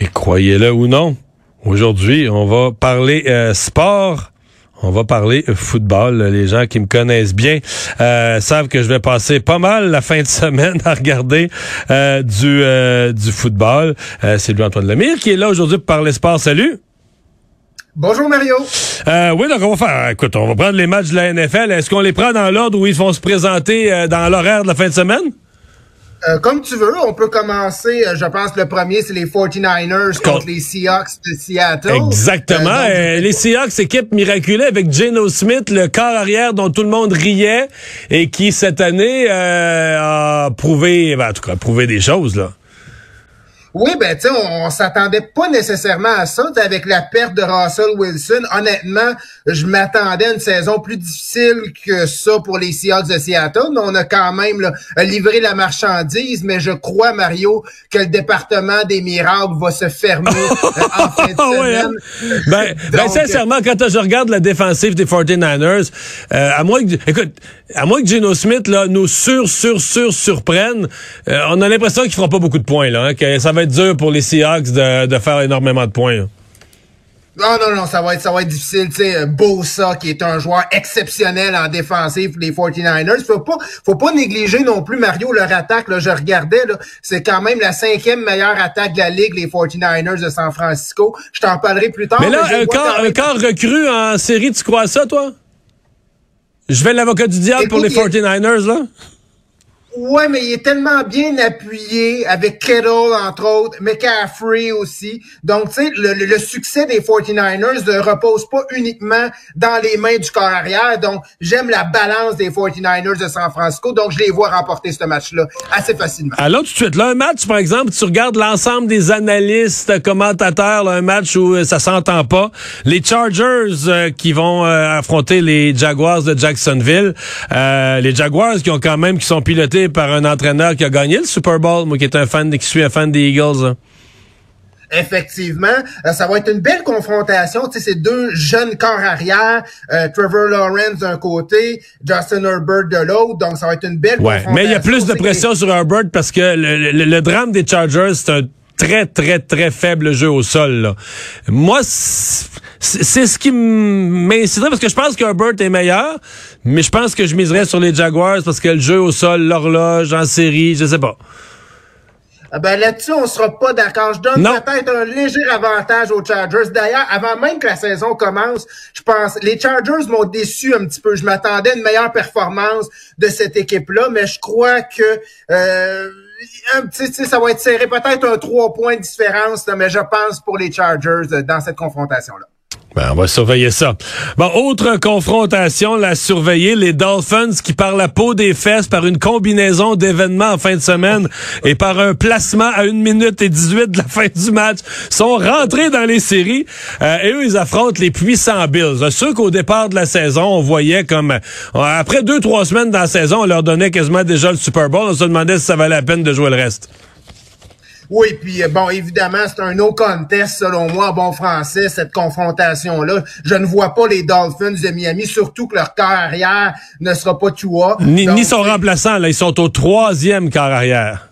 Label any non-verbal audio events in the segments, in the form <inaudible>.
Et croyez-le ou non, aujourd'hui, on va parler euh, sport. On va parler football. Les gens qui me connaissent bien euh, savent que je vais passer pas mal la fin de semaine <laughs> à regarder euh, du, euh, du football. Euh, C'est lui Antoine Lemire qui est là aujourd'hui pour parler sport. Salut. Bonjour Mario. Euh, oui, donc on va faire. Écoute, on va prendre les matchs de la NFL. Est-ce qu'on les prend dans l'ordre où ils vont se présenter euh, dans l'horaire de la fin de semaine? Euh, comme tu veux, on peut commencer, euh, je pense le premier, c'est les 49ers contre, Contre- les Seahawks de Seattle. Exactement. Euh, donc, Euh, les Seahawks, équipe miraculeuse avec Geno Smith, le corps arrière dont tout le monde riait et qui cette année euh, a prouvé, ben, en tout cas, prouvé des choses là. Oui, ben tu sais, on, on s'attendait pas nécessairement à ça. T'sais, Avec la perte de Russell Wilson, honnêtement, je m'attendais à une saison plus difficile que ça pour les Seahawks de Seattle. Mais on a quand même là, livré la marchandise, mais je crois, Mario, que le département des miracles va se fermer euh, en <laughs> fin de Ah ouais, semaine. Ben, ben, sincèrement, quand je regarde la défensive des 49ers, euh, à moins que, écoute, à moins que Geno Smith là, nous sur, sur, sur, surprenne, euh, on a l'impression qu'il fera pas beaucoup de points là, hein, que ça va être dur pour les Seahawks de, de faire énormément de points. là. Non, non, non, ça va être, ça va être difficile. Tu sais, Bosa, qui est un joueur exceptionnel en défensive pour les 49ers. Faut pas, faut pas négliger non plus, Mario, leur attaque. Là, je regardais, là, c'est quand même la cinquième meilleure attaque de la Ligue, les 49ers de San Francisco. Je t'en parlerai plus tard. Mais là, un corps, un corps recru en série, tu crois à ça, toi? Je vais l'avocat du diable pour les Écoute, il 49ers, là? Ouais, mais il est tellement bien appuyé avec Kittle, entre autres, McCaffrey aussi. Donc, tu sais, le, le- succès des 49ers ne repose pas uniquement dans les mains du corps arrière. Donc, j'aime la balance des 49ers de San Francisco. Donc, je les vois remporter ce match-là assez facilement. Alors, tout de suite, là, un match, par exemple, tu regardes l'ensemble des analystes, commentateurs, là, un match où euh, ça s'entend pas. Les Chargers euh, qui vont euh, affronter les Jaguars de Jacksonville. Euh, les Jaguars qui ont quand même, qui sont pilotés par un entraîneur qui a gagné le Super Bowl, moi qui est un fan, qui suis un fan des Eagles. là. Effectivement, euh, ça va être une belle confrontation. Tu sais, c'est deux jeunes corps arrière, euh, Trevor Lawrence d'un côté, Justin Herbert de l'autre. Donc, ça va être une belle Ouais, confrontation. mais il y a plus de pression sur Herbert parce que le, le- le drame des Chargers, c'est un très, très, très faible jeu au sol. là. Moi, c'est ce qui m'inciterait parce que je pense que Herbert est meilleur, mais je pense que je miserais sur les Jaguars parce que le jeu au sol, l'horloge, en série, je sais pas. Ah ben là-dessus, on sera pas d'accord. Je donne peut-être un léger avantage aux Chargers. D'ailleurs, avant même que la saison commence, je pense, les Chargers m'ont déçu un petit peu. Je m'attendais à une meilleure performance de cette équipe-là, mais je crois que euh, sais, ça va être serré, peut-être un trois points de différence, là, mais je pense pour les Chargers euh, dans cette confrontation-là. Ben, on va surveiller ça. Bon, autre confrontation, la surveiller, les Dolphins qui par la peau des fesses, par une combinaison d'événements en fin de semaine et par un placement à 1 minute et 18 de la fin du match, sont rentrés dans les séries. Euh, et eux, ils affrontent les puissants Bills. Ceux qu'au départ de la saison, on voyait comme... euh, après deux, trois semaines dans la saison, on leur donnait quasiment déjà le Super Bowl. On se demandait si ça valait la peine de jouer le reste. Oui, puis euh, bon, évidemment, c'est un no contest, selon moi, en bon français, cette confrontation-là. Je ne vois pas les Dolphins de Miami, surtout que leur corps arrière ne sera pas Tua. Ni, Donc, ni son remplaçant, là, ils sont au troisième quart arrière.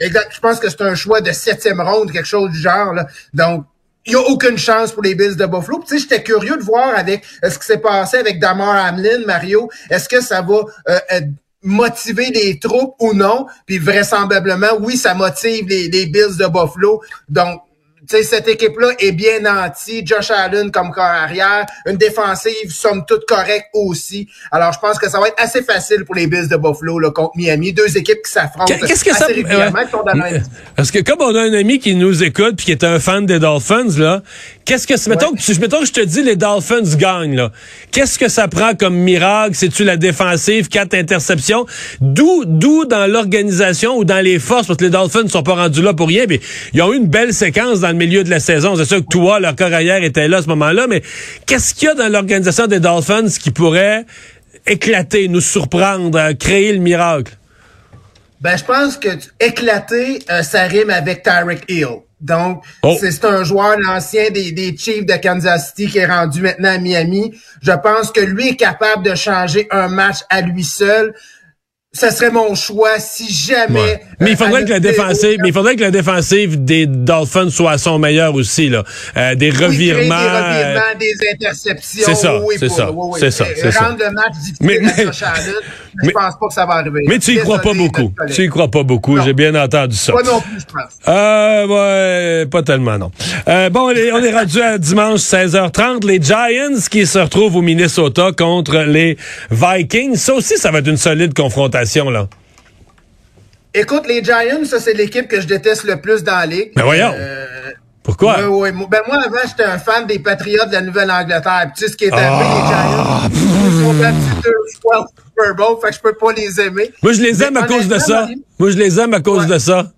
Exact. Je pense que c'est un choix de septième ronde, quelque chose du genre. Là. Donc, il n'y a aucune chance pour les Bills de Buffalo. Tu sais, j'étais curieux de voir avec euh, ce qui s'est passé avec Damar Hamlin, Mario. Est-ce que ça va euh, euh, motiver les troupes ou non? Puis vraisemblablement, oui, ça motive les, les Bills de Buffalo. Donc, sais, cette équipe-là est bien nantie. Josh Allen comme corps arrière, une défensive somme toute correcte aussi. Alors, je pense que ça va être assez facile pour les Bills de Buffalo là, contre Miami. Deux équipes qui s'affrontent Qu'est-ce que assez ça ouais. même- Parce que comme on a un ami qui nous écoute puis qui est un fan des Dolphins là, qu'est-ce que mettons que tu- mettons que je te dis les Dolphins gagnent là. Qu'est-ce que ça prend comme miracle? C'est-tu la défensive, quatre interceptions? D'où d'où dans l'organisation ou dans les forces? Parce que les Dolphins ne sont pas rendus là pour rien, mais ils ont eu une belle séquence dans le milieu de la saison. C'est sûr que toi leur corps arrière était là à ce moment-là, mais qu'est-ce qu'il y a dans l'organisation des Dolphins qui pourrait éclater, nous surprendre, euh, créer le miracle? Ben, je pense que éclater, euh, ça rime avec Tyreek Hill. Donc, Oh. c'est c'est un joueur, l'ancien des, des Chiefs de Kansas City qui est rendu maintenant à Miami. Je pense que lui est capable de changer un match à lui seul. Ce serait mon choix si jamais. Ouais. Mais il euh, faudrait à que la défensive, mais il faudrait que la défensive des Dolphins soit à son meilleur aussi là. Euh, des Oui, créer revirements. des euh, revirements, des interceptions. c'est ça, oui, c'est ça, oui, c'est ça, Euh, c'est ça. Rendre le match difficile Mais- à mais- Josh Allen, mais mais- je pense pas que ça va arriver. mais tu y crois pas beaucoup. Tu y crois pas beaucoup. J'ai bien entendu ça. Pas non plus, je pense. Euh, ouais, pas tellement, non. Euh, bon, on est, on est rendu à dimanche 16h30. Les Giants qui se retrouvent au Minnesota contre les Vikings. Ça aussi, ça va être une solide confrontation, là. Écoute, les Giants, ça, c'est l'équipe que je déteste le plus dans la ligue. Ben voyons. Euh, Pourquoi? Oui, oui. Ben moi, avant, j'étais un fan des Patriots de la Nouvelle-Angleterre. Puis tu sais ce qui est arrivé, Ah. les Giants, ils sont battus deux fois au Super Bowl, fait que je peux pas les aimer. Moi, je les aime Mais à cause de ça. Moi, je les aime à cause Ouais. de ça.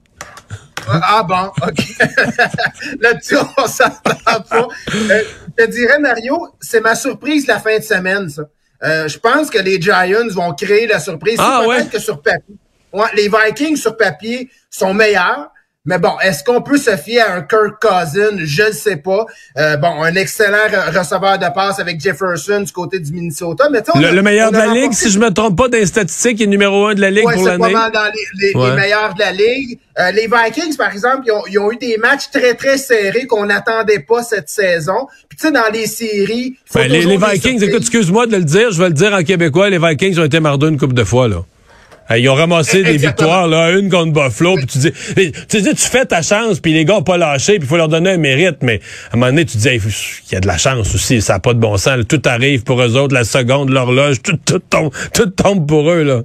Ah bon, OK. <laughs> Là-dessus, on s'entend pas. Euh, je te dirais, Mario, c'est ma surprise la fin de semaine, ça. Euh, je pense que les Giants vont créer la surprise. Ah, ouais? que sur papier. Ouais, les Vikings, sur papier, sont meilleurs. Mais bon, est-ce qu'on peut se fier à un Kirk Cousin? Je ne sais pas. Euh, bon, un excellent re- receveur de passe avec Jefferson du côté du Minnesota. Mais tu sais, on Le, a- le meilleur de la Ligue, si je me trompe pas des statistiques, il est numéro un de la Ligue Ouais, pour c'est l'année. dans les, les- Ouais. les meilleurs de la ligue. Euh, les Vikings, par exemple, ils ont, ils ont eu des matchs très, très serrés qu'on n'attendait pas cette saison. Puis tu sais, dans les séries... il faut Ben, les, les Vikings, écoute, excuse-moi de le dire, je vais le dire en québécois, les Vikings ont été mardeux une couple de fois, là. Ils ont ramassé des victoires, là, une contre Buffalo, puis tu dis, tu dis, tu fais ta chance, puis les gars ont pas lâché, puis il faut leur donner un mérite, mais à un moment donné, tu dis, Hey, il y a de la chance aussi, ça n'a pas de bon sens, là. tout arrive pour eux autres, la seconde, l'horloge, tout, tout tombe, tout tombe pour eux, là.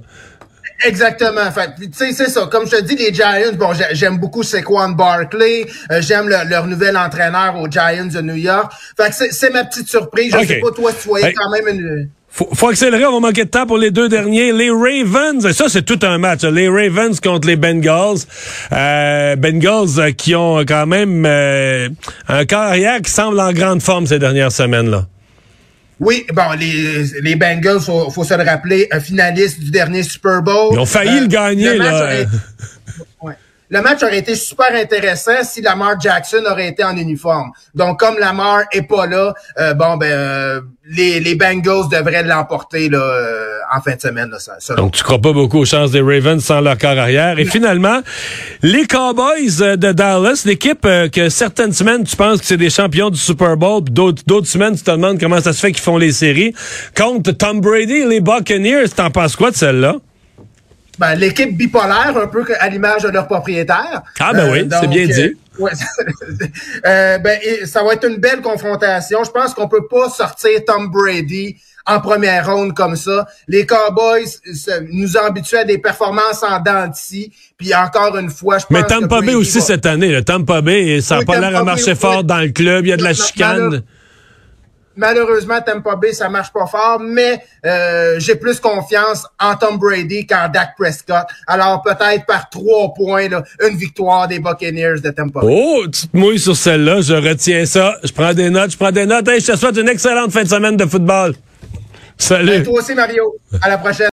Exactement. Fait, tu sais, c'est ça. Comme je te dis, les Giants, bon, j'ai- j'aime beaucoup Saquon Barkley. Euh, j'aime le- leur nouvel entraîneur aux Giants de New York. Fait que c'est- ma petite surprise. Je Ok. sais pas, toi, tu voyais Hey. quand même une... Faut, faut accélérer, on va manquer de temps pour les deux derniers. Les Ravens, ça c'est tout un match. hein. Les Ravens contre les Bengals. Euh, Bengals euh, qui ont quand même euh, un carrière qui semble en grande forme ces dernières semaines-là. Oui, bon, les, les Bengals, faut, faut se le rappeler, un finaliste du dernier Super Bowl. Ils ont failli Euh, le gagner, là. aurait été- <laughs> Ouais. Le match aurait été super intéressant si Lamar Jackson aurait été en uniforme. Donc, comme Lamar est pas là, euh, bon, ben, euh, les, les Bengals devraient l'emporter là, euh, en fin de semaine. Là, ça, selon Donc, tu crois pas beaucoup aux chances des Ravens sans leur corps arrière. Et finalement, les Cowboys euh, de Dallas, l'équipe euh, que certaines semaines, tu penses que c'est des champions du Super Bowl, puis d'autres, d'autres semaines, tu te demandes comment ça se fait qu'ils font les séries. Contre Tom Brady et les Buccaneers, t'en penses quoi de celle-là? Ben, l'équipe bipolaire, un peu à l'image de leur propriétaire. Ah, ben oui, c'est bien dit. ouais, <laughs> Euh, ben, et ça va être une belle confrontation. Je pense qu'on peut pas sortir Tom Brady en première ronde comme ça. Les Cowboys se- nous ont habitués à des performances en dents de scie. Puis encore une fois, je pense Mais Tampa Bay aussi va- cette année. Le Tampa Bay, ça n'a Oui, pas l'air à marcher fort dans le club. Il y a de la chicane. Malheureusement, Tampa Bay, ça marche pas fort, mais euh, j'ai plus confiance en Tom Brady qu'en Dak Prescott. Alors peut-être par trois points, là, une victoire des Buccaneers de Tampa Bay. Oh, tu te mouilles sur celle-là. Je retiens ça. Je prends des notes. Je prends des notes. Hey, je te souhaite une excellente fin de semaine de football. Salut. Toi aussi, Mario. À la prochaine.